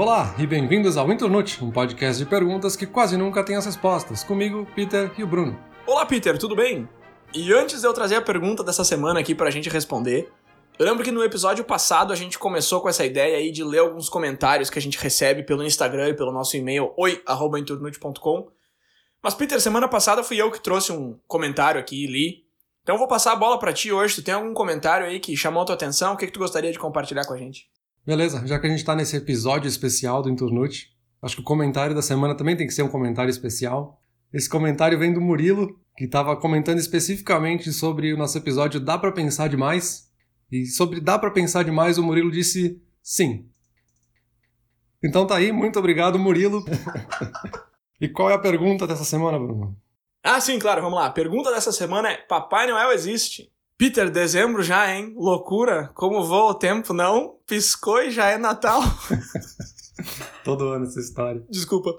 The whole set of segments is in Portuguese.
Olá e bem-vindos ao Internute, um podcast de perguntas que quase nunca tem as respostas. Comigo, Peter e o Bruno. Olá, Peter, tudo bem? E antes de eu trazer a pergunta dessa semana aqui pra gente responder, eu lembro que no episódio passado a gente começou com essa ideia aí de ler alguns comentários que a gente recebe pelo Instagram e pelo nosso e-mail oi@internute.com. Mas Peter, semana passada fui eu que trouxe um comentário aqui e li. Então eu vou passar a bola para ti hoje. Tu tem algum comentário aí que chamou a tua atenção? O que, que tu gostaria de compartilhar com a gente? Beleza, já que a gente tá nesse episódio especial do Inturnute, acho que o comentário da semana também tem que ser um comentário especial. Esse comentário vem do Murilo, que estava comentando especificamente sobre o nosso episódio Dá para pensar demais? E sobre dá para pensar demais, o Murilo disse sim. Então tá aí, muito obrigado, Murilo. e qual é a pergunta dessa semana, Bruno? Ah, sim, claro, vamos lá. A pergunta dessa semana é: Papai Noel existe? Peter, dezembro já, hein? Loucura. Como voa o tempo, não? Piscou e já é Natal. Todo ano essa história. Desculpa.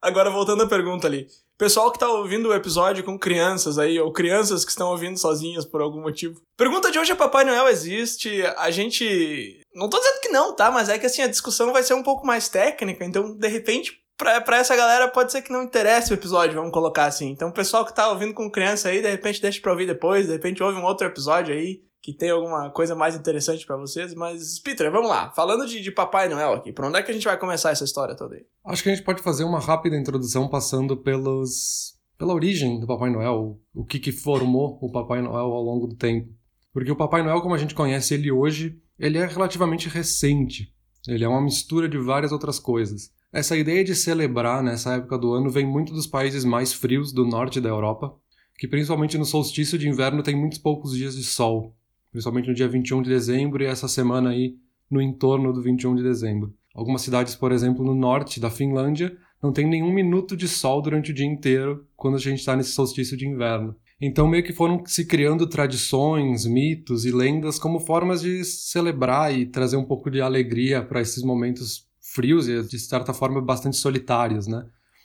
Agora voltando à pergunta ali. Pessoal que tá ouvindo o episódio com crianças aí, ou crianças que estão ouvindo sozinhas por algum motivo. Pergunta de hoje é Papai Noel existe? A gente. Não tô dizendo que não, tá? Mas é que assim, a discussão vai ser um pouco mais técnica, então, de repente, pra, pra essa galera pode ser que não interesse o episódio, vamos colocar assim. Então, o pessoal que tá ouvindo com criança aí, de repente deixa pra ouvir depois, de repente ouve um outro episódio aí que tem alguma coisa mais interessante para vocês. Mas, Peter, vamos lá. Falando de, de Papai Noel aqui, por onde é que a gente vai começar essa história toda aí? Acho que a gente pode fazer uma rápida introdução passando pelos, pela origem do Papai Noel, o que, que formou o Papai Noel ao longo do tempo. Porque o Papai Noel, como a gente conhece ele hoje, ele é relativamente recente. Ele é uma mistura de várias outras coisas. Essa ideia de celebrar nessa época do ano vem muito dos países mais frios do norte da Europa, que principalmente no solstício de inverno tem muitos poucos dias de sol principalmente no dia 21 de dezembro e essa semana aí no entorno do 21 de dezembro. Algumas cidades, por exemplo, no norte da Finlândia, não tem nenhum minuto de sol durante o dia inteiro quando a gente está nesse solstício de inverno. Então, meio que foram se criando tradições, mitos e lendas como formas de celebrar e trazer um pouco de alegria para esses momentos frios e, de certa forma, bastante solitários, né?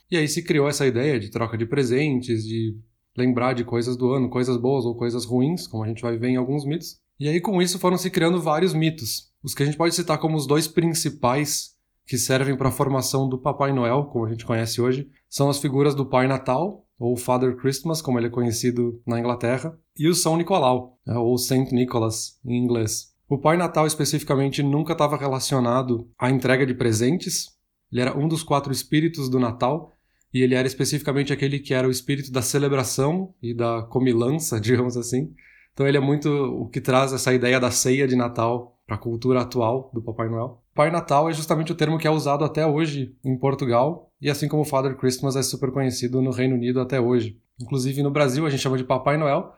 E aí se criou essa ideia de troca de presentes, de lembrar de coisas do ano, coisas boas ou coisas ruins, como a gente vai ver em alguns mitos. E aí com isso foram se criando vários mitos. Os que a gente pode citar como os dois principais que servem para a formação do Papai Noel, como a gente conhece hoje, são as figuras do Pai Natal, ou Father Christmas, como ele é conhecido na Inglaterra, e o São Nicolau, né, ou Saint Nicholas em inglês. O Pai Natal especificamente nunca estava relacionado à entrega de presentes, ele era um dos quatro espíritos do Natal, e ele era especificamente aquele que era o espírito da celebração e da comilança, digamos assim. Então ele é muito o que traz essa ideia da ceia de Natal para a cultura atual do Papai Noel. Pai Natal é justamente o termo que é usado até hoje em Portugal, e assim como Father Christmas é super conhecido no Reino Unido até hoje. Inclusive no Brasil a gente chama de Papai Noel,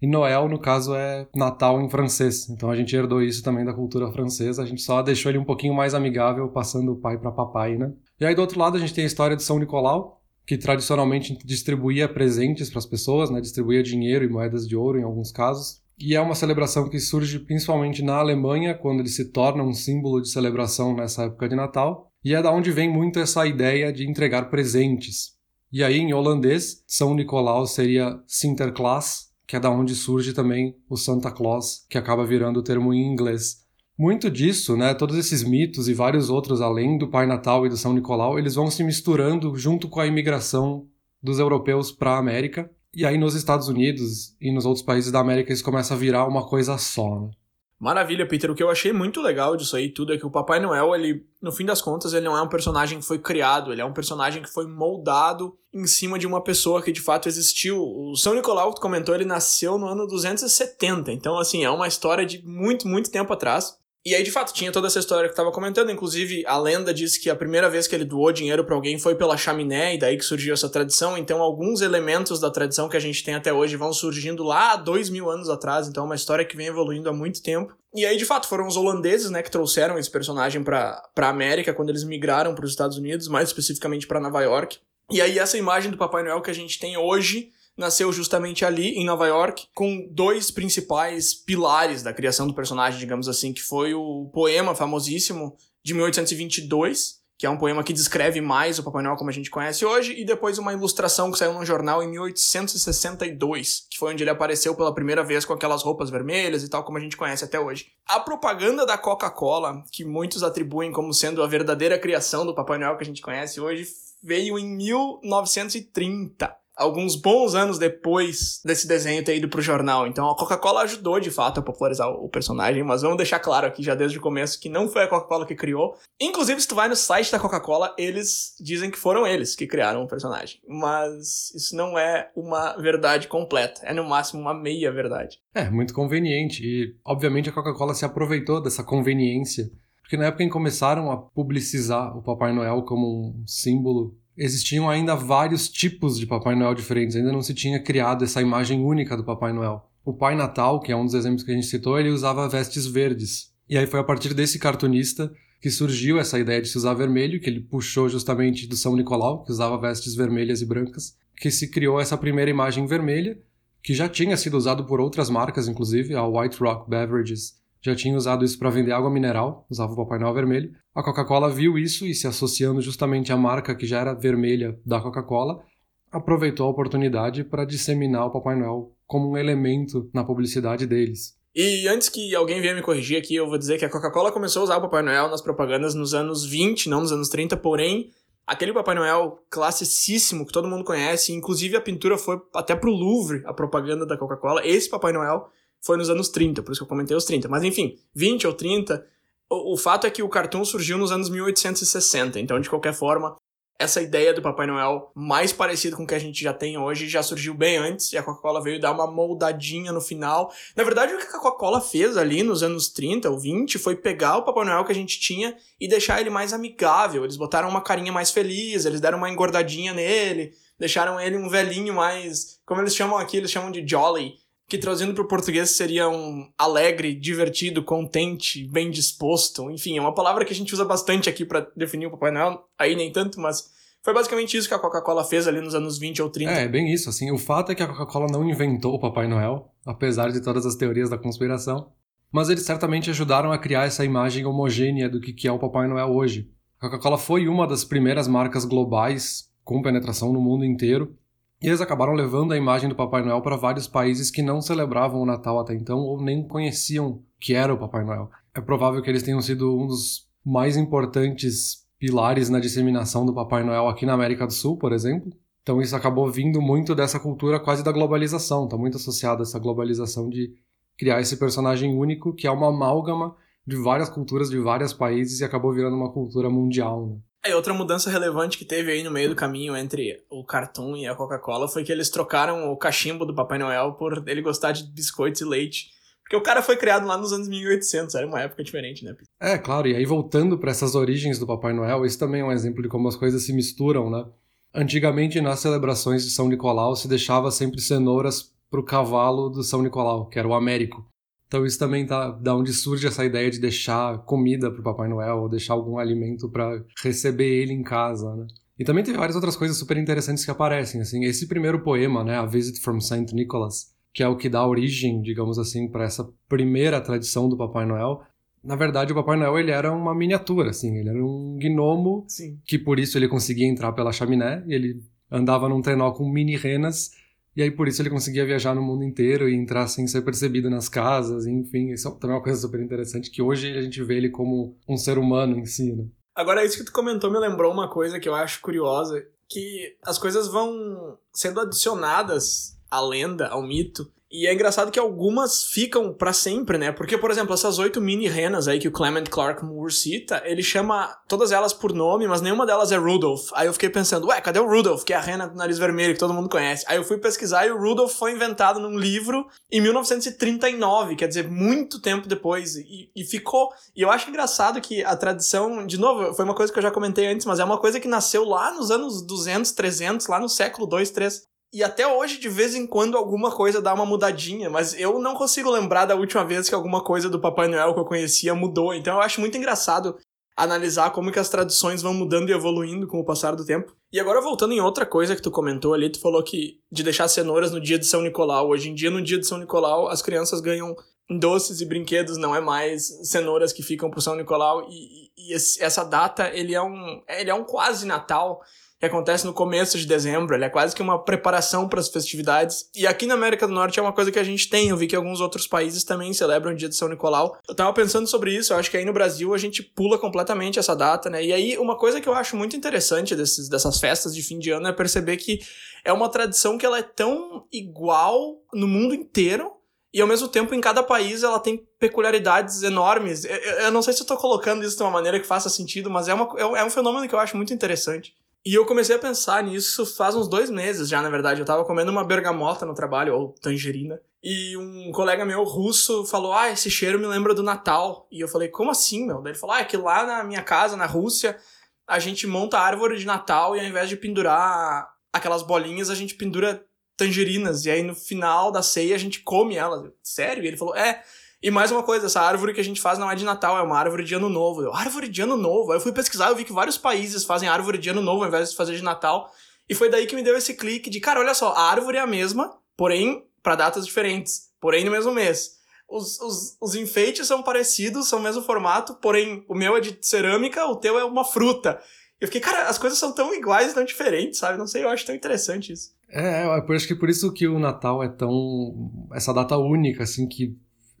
e Noel, no caso, é Natal em francês. Então a gente herdou isso também da cultura francesa, a gente só deixou ele um pouquinho mais amigável, passando o pai para papai, né? E aí do outro lado a gente tem a história de São Nicolau, que tradicionalmente distribuía presentes para as pessoas, né? distribuía dinheiro e moedas de ouro em alguns casos. E é uma celebração que surge principalmente na Alemanha, quando ele se torna um símbolo de celebração nessa época de Natal. E é da onde vem muito essa ideia de entregar presentes. E aí, em holandês, São Nicolau seria Sinterklaas, que é da onde surge também o Santa Claus, que acaba virando o termo em inglês. Muito disso, né, todos esses mitos e vários outros além do Pai Natal e do São Nicolau, eles vão se misturando junto com a imigração dos europeus para a América. E aí nos Estados Unidos e nos outros países da América isso começa a virar uma coisa só. Né? Maravilha, Peter. O que eu achei muito legal disso aí tudo é que o Papai Noel, ele, no fim das contas, ele não é um personagem que foi criado, ele é um personagem que foi moldado em cima de uma pessoa que de fato existiu. O São Nicolau, que tu comentou, ele nasceu no ano 270, então, assim, é uma história de muito, muito tempo atrás. E aí, de fato, tinha toda essa história que eu tava comentando. Inclusive, a lenda diz que a primeira vez que ele doou dinheiro para alguém foi pela chaminé, e daí que surgiu essa tradição. Então, alguns elementos da tradição que a gente tem até hoje vão surgindo lá dois mil anos atrás. Então, é uma história que vem evoluindo há muito tempo. E aí, de fato, foram os holandeses, né, que trouxeram esse personagem pra, pra América quando eles migraram para os Estados Unidos, mais especificamente para Nova York. E aí, essa imagem do Papai Noel que a gente tem hoje nasceu justamente ali, em Nova York, com dois principais pilares da criação do personagem, digamos assim, que foi o poema famosíssimo de 1822 que é um poema que descreve mais o Papai Noel como a gente conhece hoje, e depois uma ilustração que saiu num jornal em 1862, que foi onde ele apareceu pela primeira vez com aquelas roupas vermelhas e tal, como a gente conhece até hoje. A propaganda da Coca-Cola, que muitos atribuem como sendo a verdadeira criação do Papai Noel que a gente conhece hoje, veio em 1930 alguns bons anos depois desse desenho ter ido pro jornal. Então a Coca-Cola ajudou de fato a popularizar o personagem, mas vamos deixar claro aqui já desde o começo que não foi a Coca-Cola que criou. Inclusive, se tu vai no site da Coca-Cola, eles dizem que foram eles que criaram o personagem. Mas isso não é uma verdade completa, é no máximo uma meia verdade. É, muito conveniente. E obviamente a Coca-Cola se aproveitou dessa conveniência. Porque na época em que começaram a publicizar o Papai Noel como um símbolo existiam ainda vários tipos de Papai Noel diferentes, ainda não se tinha criado essa imagem única do Papai Noel. O Pai Natal, que é um dos exemplos que a gente citou, ele usava vestes verdes. E aí foi a partir desse cartunista que surgiu essa ideia de se usar vermelho, que ele puxou justamente do São Nicolau, que usava vestes vermelhas e brancas, que se criou essa primeira imagem vermelha, que já tinha sido usado por outras marcas, inclusive a White Rock Beverages já tinha usado isso para vender água mineral, usava o Papai Noel vermelho. A Coca-Cola viu isso e, se associando justamente à marca que já era vermelha da Coca-Cola, aproveitou a oportunidade para disseminar o Papai Noel como um elemento na publicidade deles. E antes que alguém venha me corrigir aqui, eu vou dizer que a Coca-Cola começou a usar o Papai Noel nas propagandas nos anos 20, não nos anos 30, porém, aquele Papai Noel classicíssimo que todo mundo conhece, inclusive a pintura foi até pro Louvre, a propaganda da Coca-Cola, esse Papai Noel foi nos anos 30, por isso que eu comentei os 30. Mas enfim, 20 ou 30, o, o fato é que o cartoon surgiu nos anos 1860, então de qualquer forma, essa ideia do Papai Noel mais parecido com o que a gente já tem hoje já surgiu bem antes e a Coca-Cola veio dar uma moldadinha no final. Na verdade, o que a Coca-Cola fez ali nos anos 30 ou 20 foi pegar o Papai Noel que a gente tinha e deixar ele mais amigável. Eles botaram uma carinha mais feliz, eles deram uma engordadinha nele, deixaram ele um velhinho mais. Como eles chamam aqui, eles chamam de Jolly que traduzindo para o português seria um alegre, divertido, contente, bem disposto. Enfim, é uma palavra que a gente usa bastante aqui para definir o Papai Noel, aí nem tanto, mas foi basicamente isso que a Coca-Cola fez ali nos anos 20 ou 30. É, bem isso, assim, o fato é que a Coca-Cola não inventou o Papai Noel, apesar de todas as teorias da conspiração, mas eles certamente ajudaram a criar essa imagem homogênea do que é o Papai Noel hoje. A Coca-Cola foi uma das primeiras marcas globais com penetração no mundo inteiro, e eles acabaram levando a imagem do Papai Noel para vários países que não celebravam o Natal até então ou nem conheciam que era o Papai Noel. É provável que eles tenham sido um dos mais importantes pilares na disseminação do Papai Noel aqui na América do Sul, por exemplo. Então isso acabou vindo muito dessa cultura quase da globalização, está muito associado a essa globalização de criar esse personagem único que é uma amálgama de várias culturas de vários países e acabou virando uma cultura mundial. Né? É, outra mudança relevante que teve aí no meio do caminho entre o Cartoon e a Coca-Cola foi que eles trocaram o cachimbo do Papai Noel por ele gostar de biscoitos e leite. Porque o cara foi criado lá nos anos 1800, era uma época diferente, né? É, claro, e aí voltando para essas origens do Papai Noel, isso também é um exemplo de como as coisas se misturam, né? Antigamente, nas celebrações de São Nicolau, se deixava sempre cenouras pro cavalo do São Nicolau, que era o Américo. Então isso também tá da onde surge essa ideia de deixar comida pro Papai Noel ou deixar algum alimento para receber ele em casa, né? E também tem várias outras coisas super interessantes que aparecem, assim, esse primeiro poema, né, A Visit from St. Nicholas, que é o que dá origem, digamos assim, para essa primeira tradição do Papai Noel. Na verdade, o Papai Noel ele era uma miniatura, assim, ele era um gnomo Sim. que por isso ele conseguia entrar pela chaminé, e ele andava num trenó com mini renas e aí por isso ele conseguia viajar no mundo inteiro e entrar sem ser percebido nas casas, enfim, isso também é uma coisa super interessante que hoje a gente vê ele como um ser humano em si, né? Agora isso que tu comentou me lembrou uma coisa que eu acho curiosa, que as coisas vão sendo adicionadas à lenda, ao mito, e é engraçado que algumas ficam para sempre, né? Porque, por exemplo, essas oito mini renas aí que o Clement Clark Moore cita, ele chama todas elas por nome, mas nenhuma delas é Rudolph. Aí eu fiquei pensando, ué, cadê o Rudolph, que é a rena do nariz vermelho que todo mundo conhece? Aí eu fui pesquisar e o Rudolph foi inventado num livro em 1939, quer dizer, muito tempo depois. E, e ficou. E eu acho engraçado que a tradição, de novo, foi uma coisa que eu já comentei antes, mas é uma coisa que nasceu lá nos anos 200, 300, lá no século 2, 3. E até hoje, de vez em quando, alguma coisa dá uma mudadinha, mas eu não consigo lembrar da última vez que alguma coisa do Papai Noel que eu conhecia mudou. Então eu acho muito engraçado analisar como que as tradições vão mudando e evoluindo com o passar do tempo. E agora voltando em outra coisa que tu comentou ali, tu falou que de deixar cenouras no dia de São Nicolau. Hoje em dia, no dia de São Nicolau, as crianças ganham doces e brinquedos, não é mais cenouras que ficam pro São Nicolau. E, e essa data, ele é um, ele é um quase Natal que acontece no começo de dezembro, ele é quase que uma preparação para as festividades. E aqui na América do Norte é uma coisa que a gente tem, eu vi que alguns outros países também celebram o dia de São Nicolau. Eu tava pensando sobre isso, eu acho que aí no Brasil a gente pula completamente essa data, né? E aí uma coisa que eu acho muito interessante desses, dessas festas de fim de ano é perceber que é uma tradição que ela é tão igual no mundo inteiro, e ao mesmo tempo em cada país ela tem peculiaridades enormes. Eu, eu não sei se eu tô colocando isso de uma maneira que faça sentido, mas é, uma, é um fenômeno que eu acho muito interessante. E eu comecei a pensar nisso faz uns dois meses já, na verdade. Eu tava comendo uma bergamota no trabalho, ou tangerina. E um colega meu russo falou: Ah, esse cheiro me lembra do Natal. E eu falei: Como assim, meu? Daí ele falou: Ah, é que lá na minha casa, na Rússia, a gente monta árvore de Natal e ao invés de pendurar aquelas bolinhas, a gente pendura tangerinas. E aí no final da ceia a gente come elas. Sério? E ele falou: É. E mais uma coisa, essa árvore que a gente faz não é de Natal, é uma árvore de Ano Novo. Eu, árvore de Ano Novo? Aí eu fui pesquisar, eu vi que vários países fazem árvore de Ano Novo ao invés de fazer de Natal. E foi daí que me deu esse clique de, cara, olha só, a árvore é a mesma, porém para datas diferentes, porém no mesmo mês. Os, os, os enfeites são parecidos, são o mesmo formato, porém o meu é de cerâmica, o teu é uma fruta. Eu fiquei, cara, as coisas são tão iguais e tão diferentes, sabe? Não sei, eu acho tão interessante isso. É, eu acho que por isso que o Natal é tão. essa data única, assim, que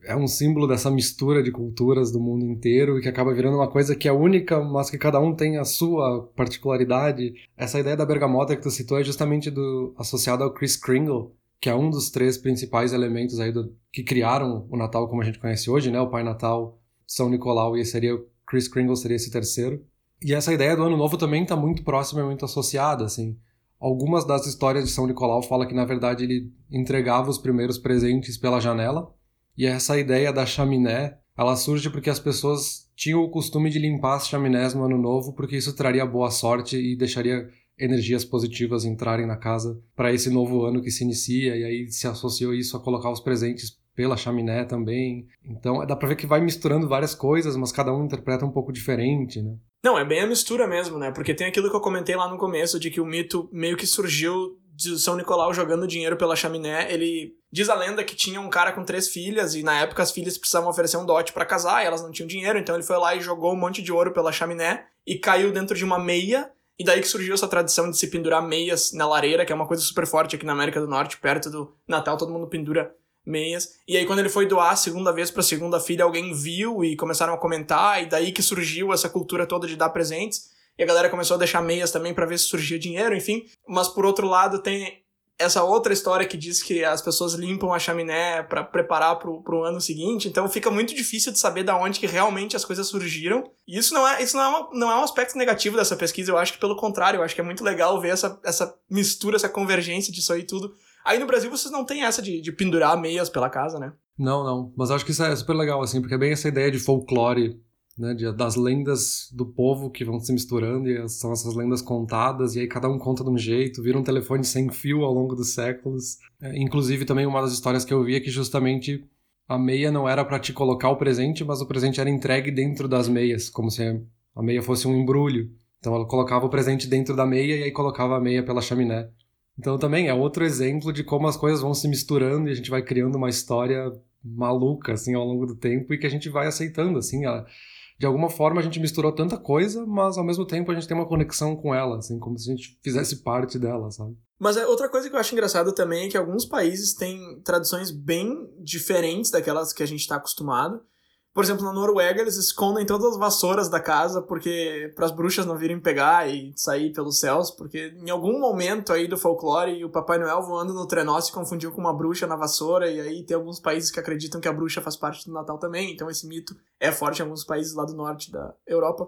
é um símbolo dessa mistura de culturas do mundo inteiro e que acaba virando uma coisa que é única, mas que cada um tem a sua particularidade. Essa ideia da bergamota que tu citou é justamente do, associada ao Chris Kringle, que é um dos três principais elementos aí do, que criaram o Natal como a gente conhece hoje, né? O Pai Natal, São Nicolau e seria Chris Kringle seria esse terceiro. E essa ideia do Ano Novo também está muito próxima e muito associada, assim. Algumas das histórias de São Nicolau falam que na verdade ele entregava os primeiros presentes pela janela e essa ideia da chaminé, ela surge porque as pessoas tinham o costume de limpar as chaminés no ano novo, porque isso traria boa sorte e deixaria energias positivas entrarem na casa para esse novo ano que se inicia, e aí se associou isso a colocar os presentes pela chaminé também. Então dá pra ver que vai misturando várias coisas, mas cada um interpreta um pouco diferente, né? Não, é bem a mistura mesmo, né? Porque tem aquilo que eu comentei lá no começo, de que o mito meio que surgiu de São Nicolau jogando dinheiro pela chaminé, ele diz a lenda que tinha um cara com três filhas e na época as filhas precisavam oferecer um dote para casar e elas não tinham dinheiro, então ele foi lá e jogou um monte de ouro pela chaminé e caiu dentro de uma meia. E daí que surgiu essa tradição de se pendurar meias na lareira, que é uma coisa super forte aqui na América do Norte, perto do Natal, todo mundo pendura meias. E aí quando ele foi doar a segunda vez para a segunda filha, alguém viu e começaram a comentar, e daí que surgiu essa cultura toda de dar presentes. E a galera começou a deixar meias também para ver se surgia dinheiro, enfim. Mas por outro lado, tem essa outra história que diz que as pessoas limpam a chaminé para preparar pro, pro ano seguinte, então fica muito difícil de saber da onde que realmente as coisas surgiram. E isso não é, isso não é, uma, não é um aspecto negativo dessa pesquisa, eu acho que pelo contrário, eu acho que é muito legal ver essa, essa mistura, essa convergência disso aí tudo. Aí no Brasil vocês não têm essa de, de pendurar meias pela casa, né? Não, não. Mas acho que isso é super legal, assim, porque é bem essa ideia de folclore né, de, das lendas do povo que vão se misturando e são essas lendas contadas e aí cada um conta de um jeito, vira um telefone sem fio ao longo dos séculos. É, inclusive também uma das histórias que eu vi é que justamente a meia não era para te colocar o presente, mas o presente era entregue dentro das meias, como se a meia fosse um embrulho. Então ela colocava o presente dentro da meia e aí colocava a meia pela chaminé. Então também é outro exemplo de como as coisas vão se misturando e a gente vai criando uma história maluca assim ao longo do tempo e que a gente vai aceitando assim, a de alguma forma a gente misturou tanta coisa, mas ao mesmo tempo a gente tem uma conexão com ela, assim, como se a gente fizesse parte dela, sabe? Mas é, outra coisa que eu acho engraçado também é que alguns países têm tradições bem diferentes daquelas que a gente está acostumado. Por exemplo, na Noruega eles escondem todas as vassouras da casa porque para as bruxas não virem pegar e sair pelos céus, porque em algum momento aí do folclore o Papai Noel voando no trenó se confundiu com uma bruxa na vassoura e aí tem alguns países que acreditam que a bruxa faz parte do Natal também, então esse mito é forte em alguns países lá do norte da Europa.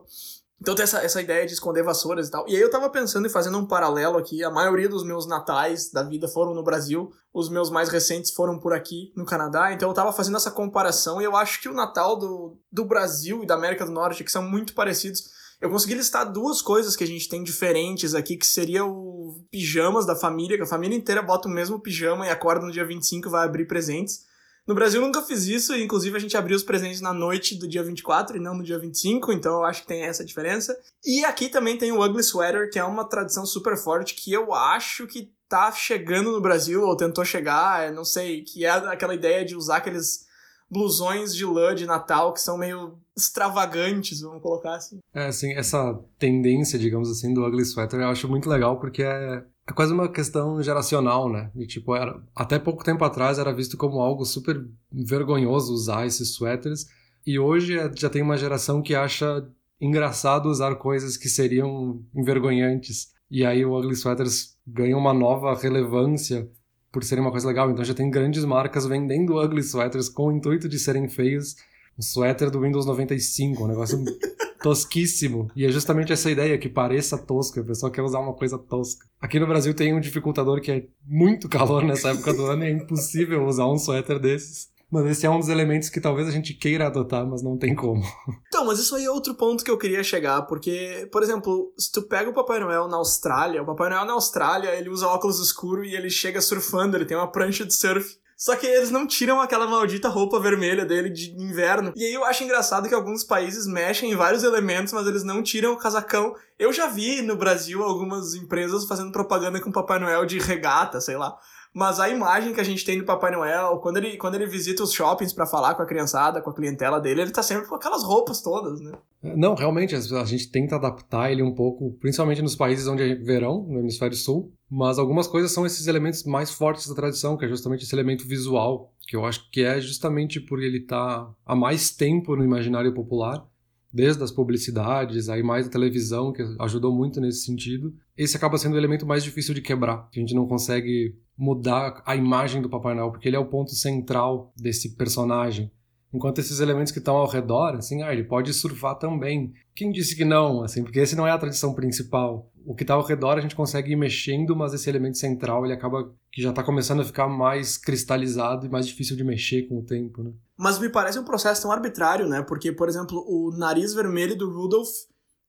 Então tem essa, essa ideia de esconder vassouras e tal. E aí eu tava pensando e fazendo um paralelo aqui. A maioria dos meus natais da vida foram no Brasil. Os meus mais recentes foram por aqui, no Canadá. Então eu tava fazendo essa comparação e eu acho que o Natal do, do Brasil e da América do Norte, que são muito parecidos, eu consegui listar duas coisas que a gente tem diferentes aqui, que seria o pijamas da família, que a família inteira bota o mesmo pijama e acorda no dia 25 e vai abrir presentes. No Brasil nunca fiz isso, e inclusive a gente abriu os presentes na noite do dia 24 e não no dia 25, então eu acho que tem essa diferença. E aqui também tem o Ugly Sweater, que é uma tradição super forte que eu acho que tá chegando no Brasil, ou tentou chegar, não sei, que é aquela ideia de usar aqueles blusões de lã de Natal que são meio extravagantes, vamos colocar assim. É, assim, essa tendência, digamos assim, do ugly sweater eu acho muito legal porque é, é quase uma questão geracional, né? E, tipo, era, até pouco tempo atrás era visto como algo super vergonhoso usar esses sweaters e hoje é, já tem uma geração que acha engraçado usar coisas que seriam envergonhantes. E aí o Ugly Sweaters ganha uma nova relevância por serem uma coisa legal. Então já tem grandes marcas vendendo ugly sweaters com o intuito de serem feios. Um suéter do Windows 95, um negócio tosquíssimo. E é justamente essa ideia, que pareça tosco, a pessoa quer usar uma coisa tosca. Aqui no Brasil tem um dificultador que é muito calor nessa época do ano e é impossível usar um suéter desses. Mas esse é um dos elementos que talvez a gente queira adotar, mas não tem como. Então, mas isso aí é outro ponto que eu queria chegar, porque, por exemplo, se tu pega o Papai Noel na Austrália, o Papai Noel na Austrália, ele usa óculos escuros e ele chega surfando, ele tem uma prancha de surf. Só que eles não tiram aquela maldita roupa vermelha dele de inverno. E aí eu acho engraçado que alguns países mexem em vários elementos, mas eles não tiram o casacão. Eu já vi no Brasil algumas empresas fazendo propaganda com Papai Noel de regata, sei lá. Mas a imagem que a gente tem do Papai Noel, quando ele, quando ele visita os shoppings para falar com a criançada, com a clientela dele, ele tá sempre com aquelas roupas todas, né? Não, realmente, a gente tenta adaptar ele um pouco, principalmente nos países onde é verão, no hemisfério sul, mas algumas coisas são esses elementos mais fortes da tradição, que é justamente esse elemento visual, que eu acho que é justamente por ele estar tá há mais tempo no imaginário popular, desde as publicidades, aí mais a televisão, que ajudou muito nesse sentido. Esse acaba sendo o elemento mais difícil de quebrar, que a gente não consegue mudar a imagem do Papai Noel, porque ele é o ponto central desse personagem. Enquanto esses elementos que estão ao redor, assim, ah, ele pode surfar também. Quem disse que não, assim, porque esse não é a tradição principal. O que está ao redor a gente consegue ir mexendo, mas esse elemento central ele acaba que já está começando a ficar mais cristalizado e mais difícil de mexer com o tempo, né? Mas me parece um processo tão arbitrário, né? Porque, por exemplo, o nariz vermelho do Rudolph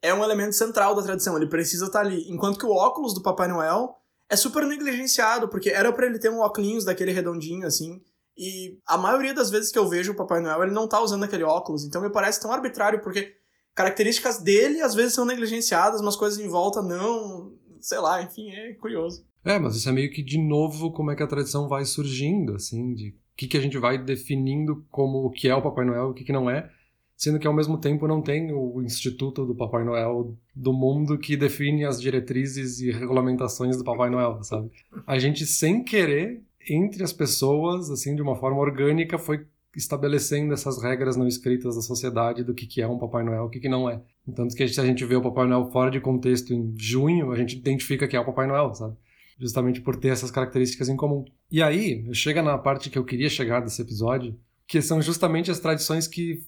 é um elemento central da tradição, ele precisa estar tá ali. Enquanto que o óculos do Papai Noel é super negligenciado, porque era para ele ter um óculos daquele redondinho, assim. E a maioria das vezes que eu vejo o Papai Noel, ele não tá usando aquele óculos. Então me parece tão arbitrário, porque características dele às vezes são negligenciadas, mas coisas em volta não. Sei lá, enfim, é curioso. É, mas isso é meio que de novo como é que a tradição vai surgindo, assim, de que, que a gente vai definindo como o que é o Papai Noel e o que, que não é sendo que ao mesmo tempo não tem o Instituto do Papai Noel do mundo que define as diretrizes e regulamentações do Papai Noel, sabe? A gente sem querer entre as pessoas, assim, de uma forma orgânica, foi estabelecendo essas regras não escritas da sociedade do que, que é um Papai Noel o que, que não é. Tanto que se a gente vê o Papai Noel fora de contexto em junho, a gente identifica que é o Papai Noel, sabe? Justamente por ter essas características em comum. E aí, chega na parte que eu queria chegar desse episódio, que são justamente as tradições que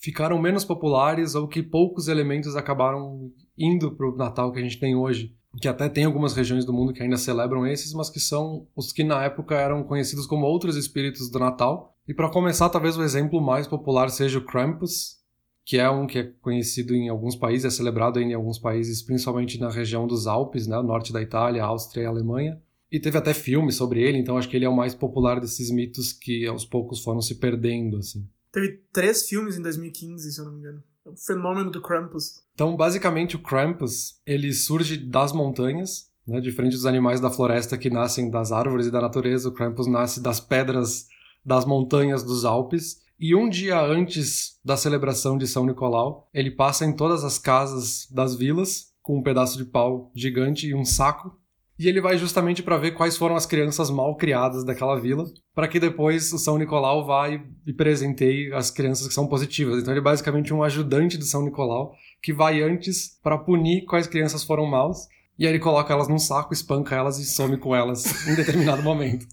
ficaram menos populares ou que poucos elementos acabaram indo para o Natal que a gente tem hoje. Que até tem algumas regiões do mundo que ainda celebram esses, mas que são os que na época eram conhecidos como outros espíritos do Natal. E para começar, talvez o exemplo mais popular seja o Krampus, que é um que é conhecido em alguns países, é celebrado em alguns países, principalmente na região dos Alpes, né, norte da Itália, Áustria e Alemanha. E teve até filme sobre ele, então acho que ele é o mais popular desses mitos que aos poucos foram se perdendo, assim. Teve três filmes em 2015, se eu não me engano. O fenômeno do Krampus. Então, basicamente, o Krampus, ele surge das montanhas, né? Diferente dos animais da floresta que nascem das árvores e da natureza, o Krampus nasce das pedras das montanhas dos Alpes. E um dia antes da celebração de São Nicolau, ele passa em todas as casas das vilas com um pedaço de pau gigante e um saco e ele vai justamente para ver quais foram as crianças mal criadas daquela vila, para que depois o São Nicolau vá e, e presenteie as crianças que são positivas. Então ele é basicamente um ajudante do São Nicolau que vai antes para punir quais crianças foram maus, e aí ele coloca elas num saco, espanca elas e some com elas em determinado momento.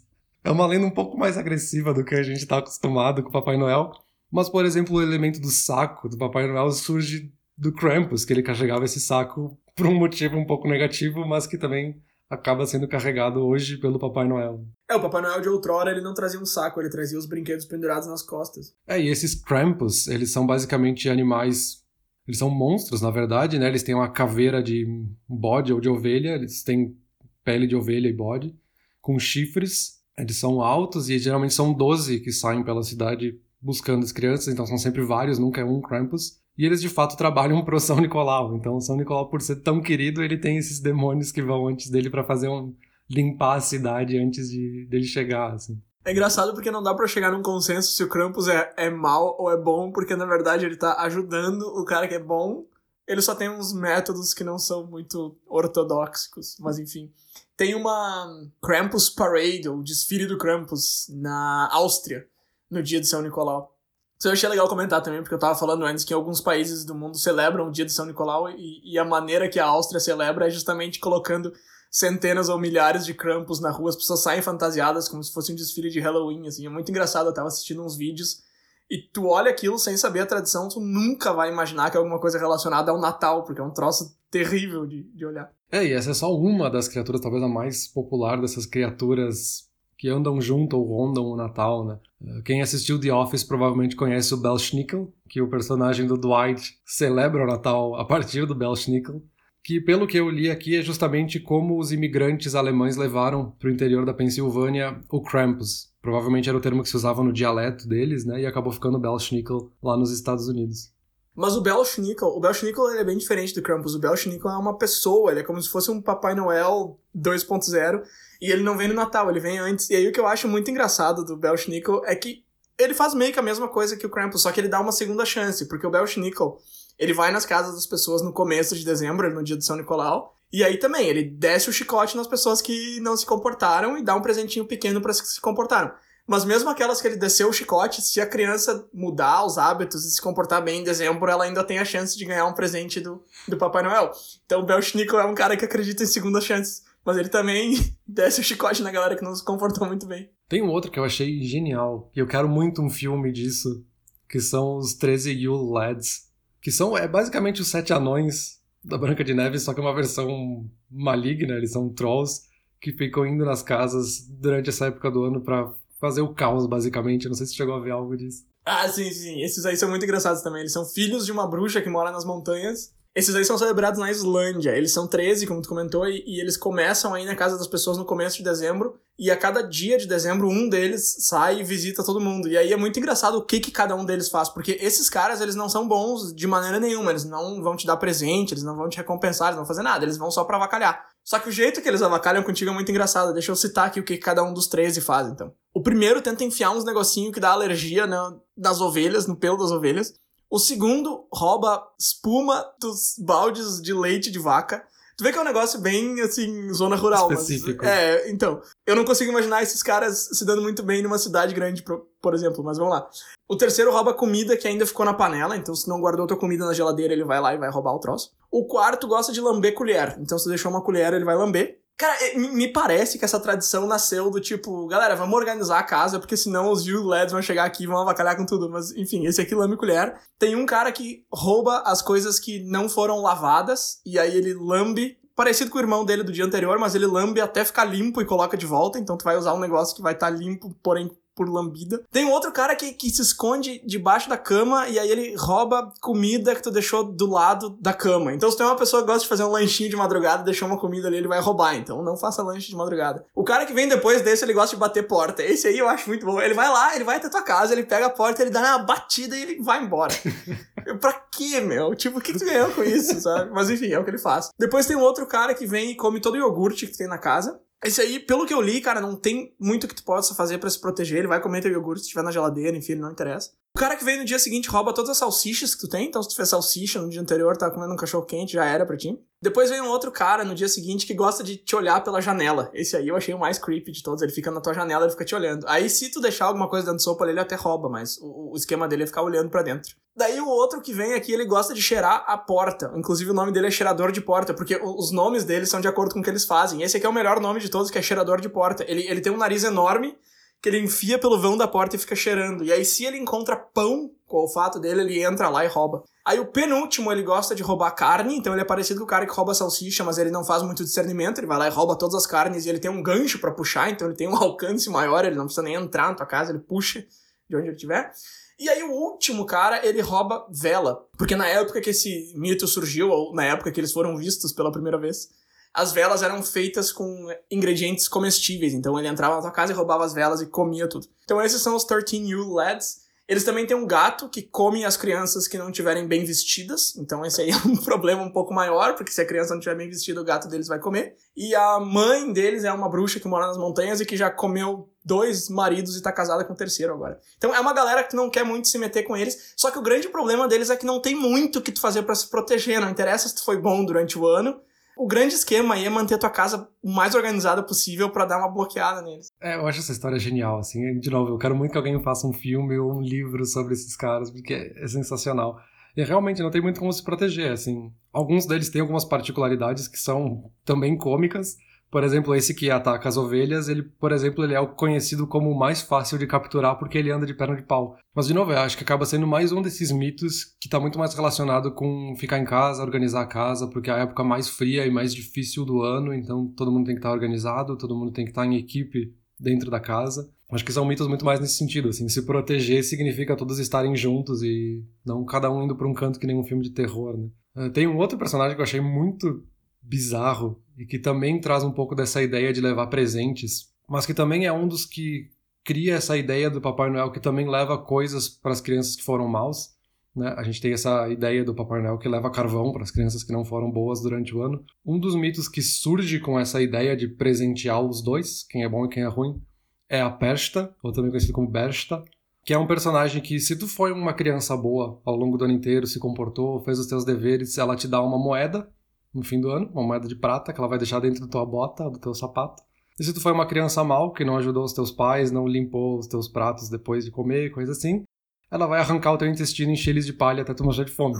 É uma lenda um pouco mais agressiva do que a gente está acostumado com o Papai Noel, mas, por exemplo, o elemento do saco do Papai Noel surge do Krampus, que ele carregava esse saco por um motivo um pouco negativo, mas que também acaba sendo carregado hoje pelo Papai Noel. É, o Papai Noel de outrora ele não trazia um saco, ele trazia os brinquedos pendurados nas costas. É, e esses Krampus, eles são basicamente animais. Eles são monstros, na verdade, né? Eles têm uma caveira de bode ou de ovelha, eles têm pele de ovelha e bode, com chifres. Eles são altos e geralmente são 12 que saem pela cidade buscando as crianças, então são sempre vários, nunca é um Krampus. E eles de fato trabalham pro São Nicolau. Então, São Nicolau, por ser tão querido, ele tem esses demônios que vão antes dele para fazer um limpar a cidade antes de dele chegar, assim. É engraçado porque não dá para chegar num consenso se o Krampus é, é mal ou é bom, porque na verdade ele tá ajudando o cara que é bom. Ele só tem uns métodos que não são muito ortodoxos, mas enfim. Tem uma Krampus Parade, ou desfile do Krampus, na Áustria, no dia de São Nicolau. Isso eu achei legal comentar também, porque eu tava falando antes que alguns países do mundo celebram o dia de São Nicolau e, e a maneira que a Áustria celebra é justamente colocando centenas ou milhares de Krampus na rua, as pessoas saem fantasiadas como se fosse um desfile de Halloween, assim, é muito engraçado, eu tava assistindo uns vídeos e tu olha aquilo sem saber a tradição, tu nunca vai imaginar que é alguma coisa relacionada ao Natal, porque é um troço terrível de, de olhar. É, e essa é só uma das criaturas, talvez a mais popular dessas criaturas que andam junto ou rondam o Natal, né? Quem assistiu The Office provavelmente conhece o Belschnickel, que o personagem do Dwight celebra o Natal a partir do Belschnickel que pelo que eu li aqui é justamente como os imigrantes alemães levaram para o interior da Pensilvânia o Krampus. Provavelmente era o termo que se usava no dialeto deles, né? E acabou ficando Belschnickel lá nos Estados Unidos. Mas o Belschnickel, o Belschnickel é bem diferente do Krampus. O Belschnickel é uma pessoa, ele é como se fosse um Papai Noel 2.0 e ele não vem no Natal, ele vem antes. E aí o que eu acho muito engraçado do Belschnickel é que ele faz meio que a mesma coisa que o Krampus, só que ele dá uma segunda chance, porque o Belschnickel ele vai nas casas das pessoas no começo de dezembro, no dia de São Nicolau. E aí também, ele desce o chicote nas pessoas que não se comportaram e dá um presentinho pequeno para as que se comportaram. Mas mesmo aquelas que ele desceu o chicote, se a criança mudar os hábitos e se comportar bem em dezembro, ela ainda tem a chance de ganhar um presente do, do Papai Noel. Então o Belschnickel é um cara que acredita em segunda chance. Mas ele também desce o chicote na galera que não se comportou muito bem. Tem um outro que eu achei genial, e eu quero muito um filme disso, que são os 13 Yule Lads que são é basicamente os sete anões da Branca de Neve, só que é uma versão maligna, eles são trolls que ficam indo nas casas durante essa época do ano para fazer o caos, basicamente. Não sei se chegou a ver algo disso. Ah, sim, sim. Esses aí são muito engraçados também. Eles são filhos de uma bruxa que mora nas montanhas esses aí são celebrados na Islândia. Eles são 13, como tu comentou, e, e, eles começam aí na casa das pessoas no começo de dezembro. E a cada dia de dezembro, um deles sai e visita todo mundo. E aí é muito engraçado o que, que cada um deles faz. Porque esses caras, eles não são bons de maneira nenhuma. Eles não vão te dar presente, eles não vão te recompensar, eles não vão fazer nada. Eles vão só pra avacalhar. Só que o jeito que eles avacalham contigo é muito engraçado. Deixa eu citar aqui o que cada um dos 13 faz, então. O primeiro tenta enfiar uns negocinho que dá alergia né, nas ovelhas, no pelo das ovelhas. O segundo rouba espuma dos baldes de leite de vaca. Tu vê que é um negócio bem, assim, zona rural. Específico. Mas, é, então. Eu não consigo imaginar esses caras se dando muito bem numa cidade grande, por, por exemplo, mas vamos lá. O terceiro rouba comida que ainda ficou na panela, então se não guardou tua comida na geladeira, ele vai lá e vai roubar o troço. O quarto gosta de lamber colher, então se deixou uma colher, ele vai lamber. Cara, é, me parece que essa tradição nasceu do tipo, galera, vamos organizar a casa, porque senão os You Lads vão chegar aqui e vão avacalhar com tudo. Mas, enfim, esse aqui lambe colher. Tem um cara que rouba as coisas que não foram lavadas, e aí ele lambe, parecido com o irmão dele do dia anterior, mas ele lambe até ficar limpo e coloca de volta. Então tu vai usar um negócio que vai estar tá limpo, porém por lambida. Tem um outro cara que, que se esconde debaixo da cama e aí ele rouba comida que tu deixou do lado da cama. Então, se tem uma pessoa que gosta de fazer um lanchinho de madrugada, deixou uma comida ali, ele vai roubar. Então, não faça lanche de madrugada. O cara que vem depois desse, ele gosta de bater porta. Esse aí eu acho muito bom. Ele vai lá, ele vai até tua casa, ele pega a porta, ele dá uma batida e ele vai embora. pra quê, meu? Tipo, o que tu ganhou com isso, sabe? Mas enfim, é o que ele faz. Depois tem um outro cara que vem e come todo o iogurte que tem na casa. Esse aí, pelo que eu li, cara, não tem muito que tu possa fazer para se proteger. Ele vai comer teu iogurte se estiver na geladeira, enfim, não interessa. O cara que vem no dia seguinte rouba todas as salsichas que tu tem. Então, se tu fez salsicha no dia anterior, tá comendo um cachorro quente, já era pra ti. Depois vem um outro cara no dia seguinte que gosta de te olhar pela janela. Esse aí eu achei o mais creepy de todos. Ele fica na tua janela, ele fica te olhando. Aí, se tu deixar alguma coisa dentro do sopa, ele até rouba, mas o, o esquema dele é ficar olhando para dentro. Daí o outro que vem aqui, ele gosta de cheirar a porta. Inclusive o nome dele é cheirador de porta, porque os nomes deles são de acordo com o que eles fazem. Esse aqui é o melhor nome de todos, que é cheirador de porta. Ele, ele tem um nariz enorme, que ele enfia pelo vão da porta e fica cheirando. E aí, se ele encontra pão com o olfato dele, ele entra lá e rouba. Aí o penúltimo, ele gosta de roubar carne, então ele é parecido com o cara que rouba salsicha, mas ele não faz muito discernimento, ele vai lá e rouba todas as carnes e ele tem um gancho para puxar, então ele tem um alcance maior, ele não precisa nem entrar na tua casa, ele puxa de onde ele estiver. E aí o último cara, ele rouba vela. Porque na época que esse mito surgiu, ou na época que eles foram vistos pela primeira vez, as velas eram feitas com ingredientes comestíveis. Então ele entrava na tua casa e roubava as velas e comia tudo. Então esses são os 13 Yule Lads. Eles também têm um gato que come as crianças que não tiverem bem vestidas. Então esse aí é um problema um pouco maior, porque se a criança não estiver bem vestida, o gato deles vai comer. E a mãe deles é uma bruxa que mora nas montanhas e que já comeu dois maridos e tá casada com o terceiro agora. Então é uma galera que não quer muito se meter com eles. Só que o grande problema deles é que não tem muito o que tu fazer para se proteger. Não interessa se tu foi bom durante o ano o grande esquema aí é manter tua casa o mais organizada possível para dar uma bloqueada neles. É, eu acho essa história genial, assim. De novo, eu quero muito que alguém faça um filme ou um livro sobre esses caras, porque é sensacional. E realmente não tem muito como se proteger, assim. Alguns deles têm algumas particularidades que são também cômicas, por exemplo, esse que ataca as ovelhas, ele, por exemplo, ele é o conhecido como o mais fácil de capturar porque ele anda de perna de pau. Mas, de novo, eu acho que acaba sendo mais um desses mitos que está muito mais relacionado com ficar em casa, organizar a casa, porque é a época mais fria e mais difícil do ano, então todo mundo tem que estar tá organizado, todo mundo tem que estar tá em equipe dentro da casa. Acho que são mitos muito mais nesse sentido, assim, se proteger significa todos estarem juntos e não cada um indo para um canto que nem um filme de terror, né? Eh, tem um outro personagem que eu achei muito bizarro e que também traz um pouco dessa ideia de levar presentes, mas que também é um dos que cria essa ideia do Papai Noel que também leva coisas para as crianças que foram maus. Né? A gente tem essa ideia do Papai Noel que leva carvão para as crianças que não foram boas durante o ano. Um dos mitos que surge com essa ideia de presentear os dois, quem é bom e quem é ruim, é a Persta, ou também conhecido como Bersta, que é um personagem que, se tu foi uma criança boa ao longo do ano inteiro, se comportou, fez os teus deveres, ela te dá uma moeda no fim do ano, uma moeda de prata que ela vai deixar dentro da tua bota, do teu sapato. E se tu foi uma criança mal, que não ajudou os teus pais, não limpou os teus pratos depois de comer, coisa assim, ela vai arrancar o teu intestino e encher eles de palha até tu morrer de fome.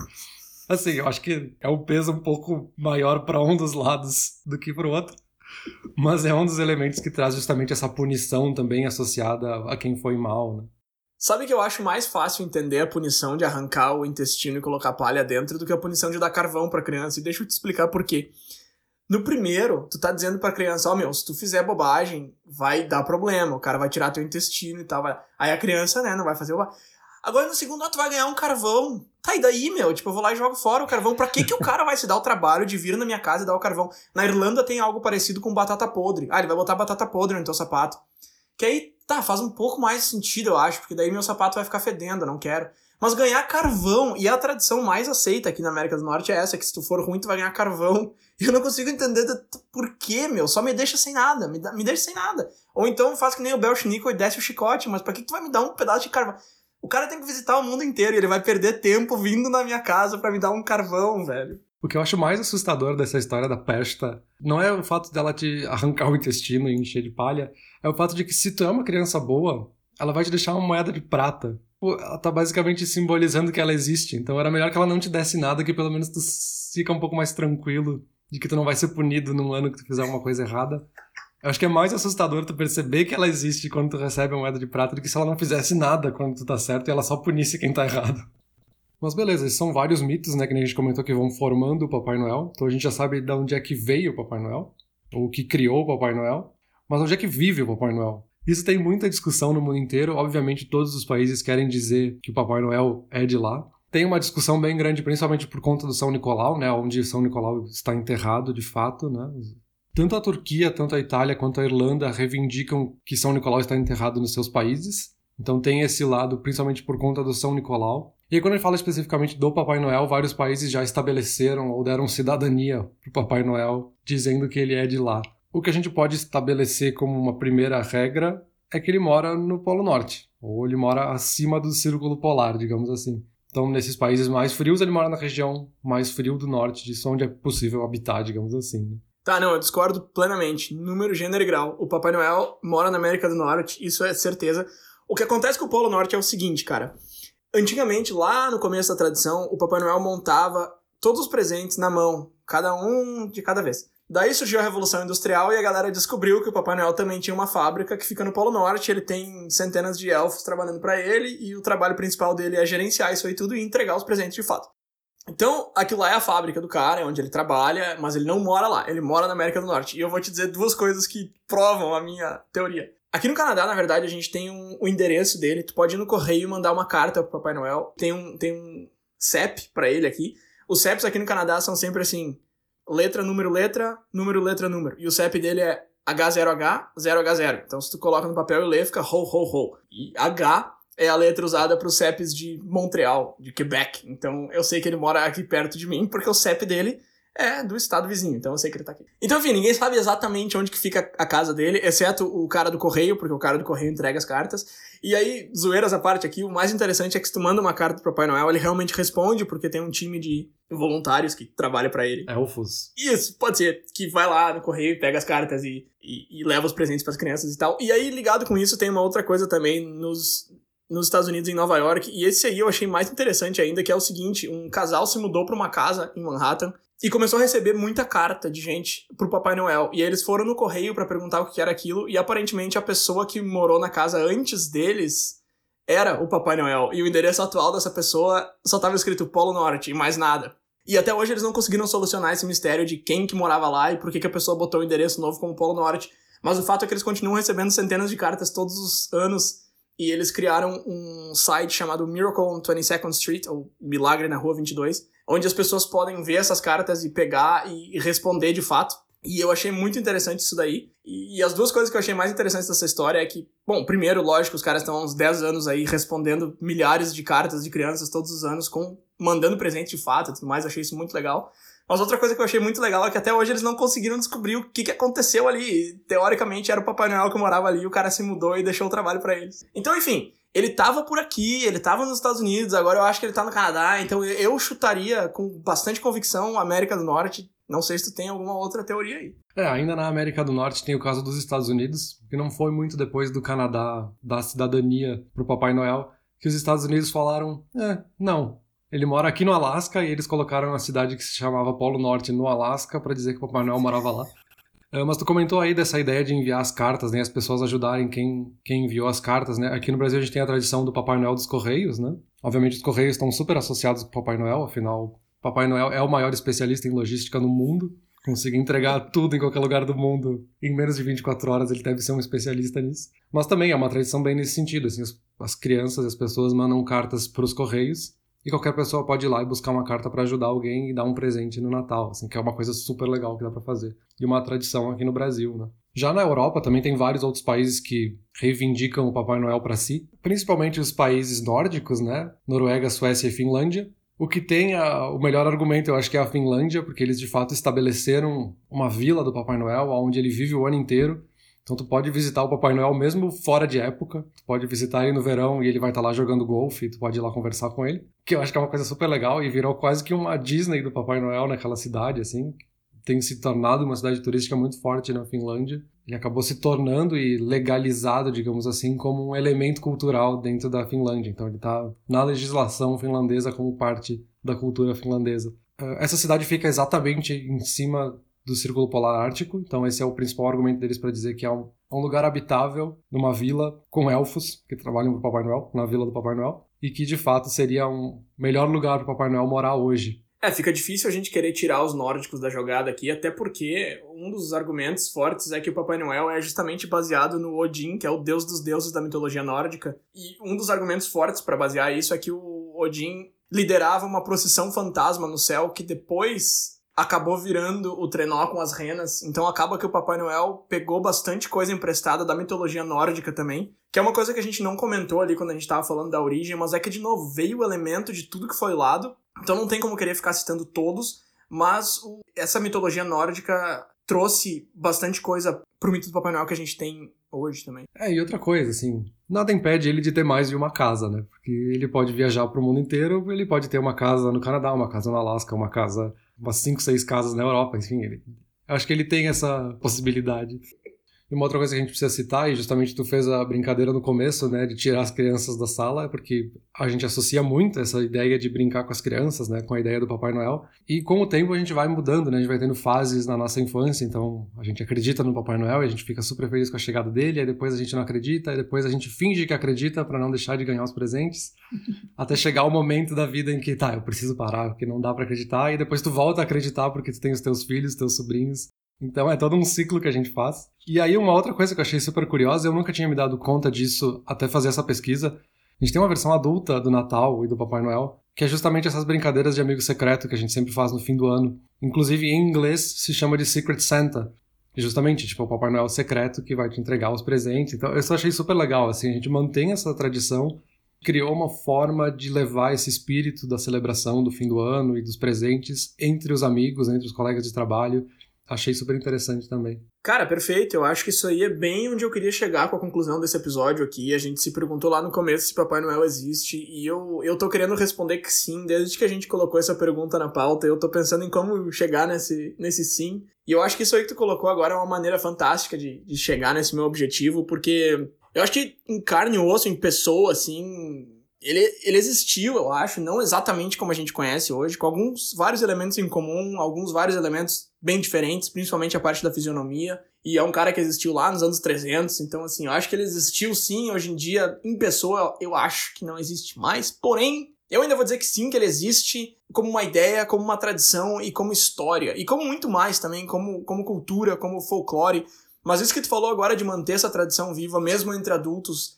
Assim, eu acho que é um peso um pouco maior para um dos lados do que para o outro. Mas é um dos elementos que traz justamente essa punição também associada a quem foi mal, né? Sabe que eu acho mais fácil entender a punição de arrancar o intestino e colocar palha dentro do que a punição de dar carvão pra criança. E deixa eu te explicar por quê. No primeiro, tu tá dizendo pra criança, ó, oh, meu, se tu fizer bobagem, vai dar problema, o cara vai tirar teu intestino e tal. Vai... Aí a criança, né, não vai fazer bobagem. Agora no segundo, ó, tu vai ganhar um carvão. Tá, e daí, meu? Tipo, eu vou lá e jogo fora o carvão. Pra que, que o cara vai se dar o trabalho de vir na minha casa e dar o carvão? Na Irlanda tem algo parecido com batata podre. Ah, ele vai botar batata podre no teu sapato. Que aí, tá, faz um pouco mais sentido, eu acho, porque daí meu sapato vai ficar fedendo, eu não quero. Mas ganhar carvão, e a tradição mais aceita aqui na América do Norte é essa, que se tu for ruim, tu vai ganhar carvão. E eu não consigo entender por quê, meu. Só me deixa sem nada, me, me deixa sem nada. Ou então faz que nem o Belchnico e desce o chicote, mas pra que tu vai me dar um pedaço de carvão? O cara tem que visitar o mundo inteiro e ele vai perder tempo vindo na minha casa para me dar um carvão, velho. O que eu acho mais assustador dessa história da pesta não é o fato dela te arrancar o intestino e encher de palha, é o fato de que se tu é uma criança boa, ela vai te deixar uma moeda de prata. Ela tá basicamente simbolizando que ela existe. Então era melhor que ela não te desse nada, que pelo menos tu fica um pouco mais tranquilo de que tu não vai ser punido num ano que tu fizer alguma coisa errada. Eu acho que é mais assustador tu perceber que ela existe quando tu recebe a moeda de prata do que se ela não fizesse nada quando tu tá certo e ela só punisse quem tá errado. Mas beleza, são vários mitos, né, que a gente comentou que vão formando o Papai Noel. Então a gente já sabe de onde é que veio o Papai Noel, ou que criou o Papai Noel, mas onde é que vive o Papai Noel. Isso tem muita discussão no mundo inteiro. Obviamente, todos os países querem dizer que o Papai Noel é de lá. Tem uma discussão bem grande, principalmente por conta do São Nicolau, né, onde São Nicolau está enterrado de fato, né. Tanto a Turquia, tanto a Itália quanto a Irlanda reivindicam que São Nicolau está enterrado nos seus países. Então tem esse lado, principalmente por conta do São Nicolau. E quando ele fala especificamente do Papai Noel, vários países já estabeleceram ou deram cidadania para o Papai Noel, dizendo que ele é de lá. O que a gente pode estabelecer como uma primeira regra é que ele mora no Polo Norte, ou ele mora acima do Círculo Polar, digamos assim. Então, nesses países mais frios, ele mora na região mais frio do norte, disso onde é possível habitar, digamos assim. Né? Tá, não, eu discordo plenamente. Número, gênero e grau. O Papai Noel mora na América do Norte, isso é certeza. O que acontece com o Polo Norte é o seguinte, cara. Antigamente, lá no começo da tradição, o Papai Noel montava todos os presentes na mão, cada um de cada vez. Daí surgiu a Revolução Industrial e a galera descobriu que o Papai Noel também tinha uma fábrica que fica no Polo Norte, ele tem centenas de elfos trabalhando para ele e o trabalho principal dele é gerenciar isso aí tudo e entregar os presentes de fato. Então, aquilo lá é a fábrica do cara, é onde ele trabalha, mas ele não mora lá, ele mora na América do Norte. E eu vou te dizer duas coisas que provam a minha teoria. Aqui no Canadá, na verdade, a gente tem um, o endereço dele. Tu pode ir no correio e mandar uma carta pro Papai Noel. Tem um, tem um CEP para ele aqui. Os CEPs aqui no Canadá são sempre assim: letra, número, letra, número, letra, número. E o CEP dele é H0H, 0H0. Então, se tu coloca no papel e lê, fica ho, ho, ho. E H é a letra usada para os CEPs de Montreal, de Quebec. Então eu sei que ele mora aqui perto de mim, porque o CEP dele é do estado vizinho, então eu sei que ele tá aqui. Então, enfim, ninguém sabe exatamente onde que fica a casa dele, exceto o cara do correio, porque o cara do correio entrega as cartas. E aí, zoeiras à parte aqui, o mais interessante é que se tu manda uma carta pro Papai Noel, ele realmente responde, porque tem um time de voluntários que trabalha para ele. Elfos. Isso, pode ser, que vai lá no correio, pega as cartas e, e, e leva os presentes para as crianças e tal. E aí, ligado com isso, tem uma outra coisa também nos, nos Estados Unidos, em Nova York, e esse aí eu achei mais interessante ainda, que é o seguinte, um casal se mudou para uma casa em Manhattan, e começou a receber muita carta de gente pro Papai Noel. E eles foram no correio para perguntar o que era aquilo, e aparentemente a pessoa que morou na casa antes deles era o Papai Noel. E o endereço atual dessa pessoa só tava escrito Polo Norte e mais nada. E até hoje eles não conseguiram solucionar esse mistério de quem que morava lá e por que, que a pessoa botou o endereço novo como Polo Norte. Mas o fato é que eles continuam recebendo centenas de cartas todos os anos. E eles criaram um site chamado Miracle on 22nd Street, ou Milagre na Rua 22, onde as pessoas podem ver essas cartas e pegar e responder de fato. E eu achei muito interessante isso daí. E, as duas coisas que eu achei mais interessantes dessa história é que, bom, primeiro, lógico, os caras estão há uns 10 anos aí respondendo milhares de cartas de crianças todos os anos, com mandando presente de fato e tudo mais. Achei isso muito legal. Mas outra coisa que eu achei muito legal é que até hoje eles não conseguiram descobrir o que, que aconteceu ali. Teoricamente era o Papai Noel que morava ali, o cara se mudou e deixou o trabalho para eles. Então, enfim, ele tava por aqui, ele tava nos Estados Unidos, agora eu acho que ele tá no Canadá, então eu chutaria com bastante convicção América do Norte. Não sei se tu tem alguma outra teoria aí. É, ainda na América do Norte tem o caso dos Estados Unidos, que não foi muito depois do Canadá dar cidadania pro Papai Noel, que os Estados Unidos falaram: é, não, ele mora aqui no Alasca e eles colocaram a cidade que se chamava Polo Norte no Alasca para dizer que o Papai Noel morava lá. Uh, mas tu comentou aí dessa ideia de enviar as cartas, né? As pessoas ajudarem quem, quem enviou as cartas, né? Aqui no Brasil a gente tem a tradição do Papai Noel dos Correios, né? Obviamente os Correios estão super associados com o Papai Noel, afinal, Papai Noel é o maior especialista em logística no mundo. Conseguir entregar tudo em qualquer lugar do mundo em menos de 24 horas, ele deve ser um especialista nisso. Mas também é uma tradição bem nesse sentido, assim, as, as crianças e as pessoas mandam cartas para os Correios e qualquer pessoa pode ir lá e buscar uma carta para ajudar alguém e dar um presente no Natal, assim, que é uma coisa super legal que dá para fazer. E uma tradição aqui no Brasil, né? Já na Europa também tem vários outros países que reivindicam o Papai Noel para si, principalmente os países nórdicos, né? Noruega, Suécia e Finlândia. O que tem a, o melhor argumento, eu acho que é a Finlândia, porque eles de fato estabeleceram uma vila do Papai Noel, onde ele vive o ano inteiro então tu pode visitar o Papai Noel mesmo fora de época. Tu pode visitar ele no verão e ele vai estar tá lá jogando golfe, tu pode ir lá conversar com ele. Que eu acho que é uma coisa super legal e virou quase que uma Disney do Papai Noel naquela cidade, assim. Tem se tornado uma cidade turística muito forte na Finlândia. Ele acabou se tornando e legalizado, digamos assim, como um elemento cultural dentro da Finlândia. Então ele está na legislação finlandesa como parte da cultura finlandesa. Eh, essa cidade fica exatamente em cima do Círculo Polar Ártico, então esse é o principal argumento deles para dizer que é um, um, lugar habitável numa vila com elfos que trabalham para Papai Noel, na vila do Papai Noel, e que de fato seria um melhor lugar para Papai Noel morar hoje. É, fica difícil a gente querer tirar os nórdicos da jogada aqui, até porque um dos argumentos fortes é que o Papai Noel é justamente baseado no Odin, que é o deus dos deuses da mitologia nórdica. E um dos argumentos fortes para basear isso é que o Odin liderava uma procissão fantasma no céu que depois acabou virando o trenó com as renas. Então acaba que o Papai Noel pegou bastante coisa emprestada da mitologia nórdica também. Que é uma coisa que a gente não comentou ali quando a gente tava falando da origem, mas é que, de novo, veio o elemento de tudo que foi lado. Então não tem como querer ficar citando todos, mas o, essa mitologia nórdica trouxe bastante coisa pro mito do Papai Noel que a gente tem hoje também. É, e outra coisa, assim, nada impede ele de ter mais de uma casa, né? Porque ele pode viajar pro mundo inteiro, ele pode ter uma casa no Canadá, uma casa no Alasca, uma casa umas 5, 6 casas na Europa, enfim, ele, acho que ele tem essa possibilidade. E uma outra coisa que a gente precisa citar, e justamente tu fez a brincadeira no começo, né, de tirar as crianças da sala, é porque a gente associa muito essa ideia de brincar com as crianças, né, com a ideia do Papai Noel. E com o tempo a gente vai mudando, né, a gente vai tendo fases na nossa infância, então a gente acredita no Papai Noel e a gente fica super feliz com a chegada dele, aí depois a gente não acredita, aí depois a gente finge que acredita para não deixar de ganhar os presentes, até chegar o momento da vida em que, tá, eu preciso parar, porque não dá para acreditar, e depois tu volta a acreditar porque tu tem os teus filhos, teus sobrinhos, então é todo um ciclo que a gente faz. E aí uma outra coisa que eu achei super curiosa, eu nunca tinha me dado conta disso até fazer essa pesquisa. A gente tem uma versão adulta do Natal e do Papai Noel, que é justamente essas brincadeiras de amigo secreto que a gente sempre faz no fim do ano. Inclusive em inglês se chama de Secret Santa. Justamente, tipo, o Papai Noel secreto que vai te entregar os presentes. Então, eu só achei super legal, assim, a gente mantém essa tradição criou uma forma de levar esse espírito da celebração do fim do ano e dos presentes entre os amigos, entre os colegas de trabalho. Achei super interessante também. Cara, perfeito. Eu acho que isso aí é bem onde eu queria chegar com a conclusão desse episódio aqui. A gente se perguntou lá no começo se Papai Noel existe e eu, eu tô querendo responder que sim. Desde que a gente colocou essa pergunta na pauta, eu tô pensando em como chegar nesse, nesse sim. E eu acho que isso aí que tu colocou agora é uma maneira fantástica de, de chegar nesse meu objetivo, porque eu acho que em carne e osso, em pessoa, assim, ele, ele existiu, eu acho, não exatamente como a gente conhece hoje, com alguns vários elementos em comum, alguns vários elementos bem diferentes, principalmente a parte da fisionomia. E é um cara que existiu lá nos anos 300, então assim, eu acho que ele existiu sim, hoje em dia em pessoa, eu acho que não existe mais. Porém, eu ainda vou dizer que sim, que ele existe como uma ideia, como uma tradição e como história, e como muito mais também, como, como cultura, como folclore. Mas isso que tu falou agora de manter essa tradição viva, mesmo entre adultos,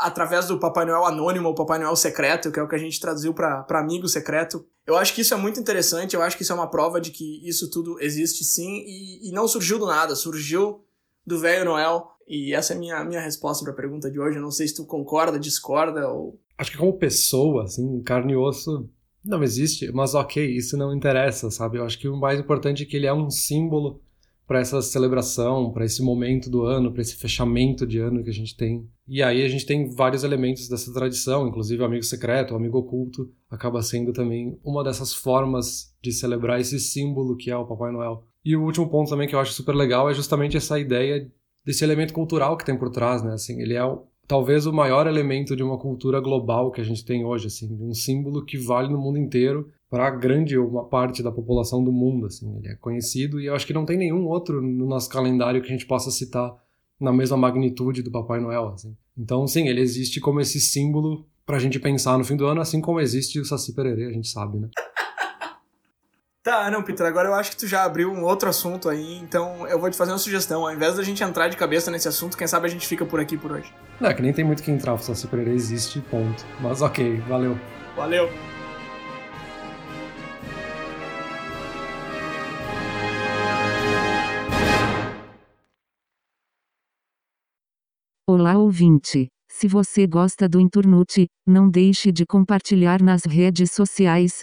através do Papai Noel anônimo ou Papai Noel secreto, que é o que a gente traduziu para amigo secreto. Eu acho que isso é muito interessante, eu acho que isso é uma prova de que isso tudo existe sim e, e não surgiu do nada, surgiu do velho Noel. E essa é a minha, minha resposta para a pergunta de hoje. Eu não sei se tu concorda, discorda ou. Acho que como pessoa, assim, carne e osso não existe, mas ok, isso não interessa, sabe? Eu acho que o mais importante é que ele é um símbolo para essa celebração, para esse momento do ano, para esse fechamento de ano que a gente tem. E aí a gente tem vários elementos dessa tradição, inclusive o amigo secreto, o amigo oculto, acaba sendo também uma dessas formas de celebrar esse símbolo que é o Papai Noel. E o último ponto também que eu acho super legal é justamente essa ideia desse elemento cultural que tem por trás, né? Assim, ele é talvez o maior elemento de uma cultura global que a gente tem hoje, assim, um símbolo que vale no mundo inteiro para grande uma parte da população do mundo, assim, ele é conhecido e eu acho que não tem nenhum outro no nosso calendário que a gente possa citar na mesma magnitude do Papai Noel, assim. Então, sim, ele existe como esse símbolo pra gente pensar no fim do ano, assim como existe o Saci Pererê, a gente sabe, né? Tá, não, Peter, agora eu acho que tu já abriu um outro assunto aí, então eu vou te fazer uma sugestão. Ao invés da gente entrar de cabeça nesse assunto, quem sabe a gente fica por aqui por hoje. Não, é que nem tem muito que entrar, Saci Pererê existe, ponto. Mas ok, valeu. Valeu. Olá ouvinte! Se você gosta do Inturnute, não deixe de compartilhar nas redes sociais,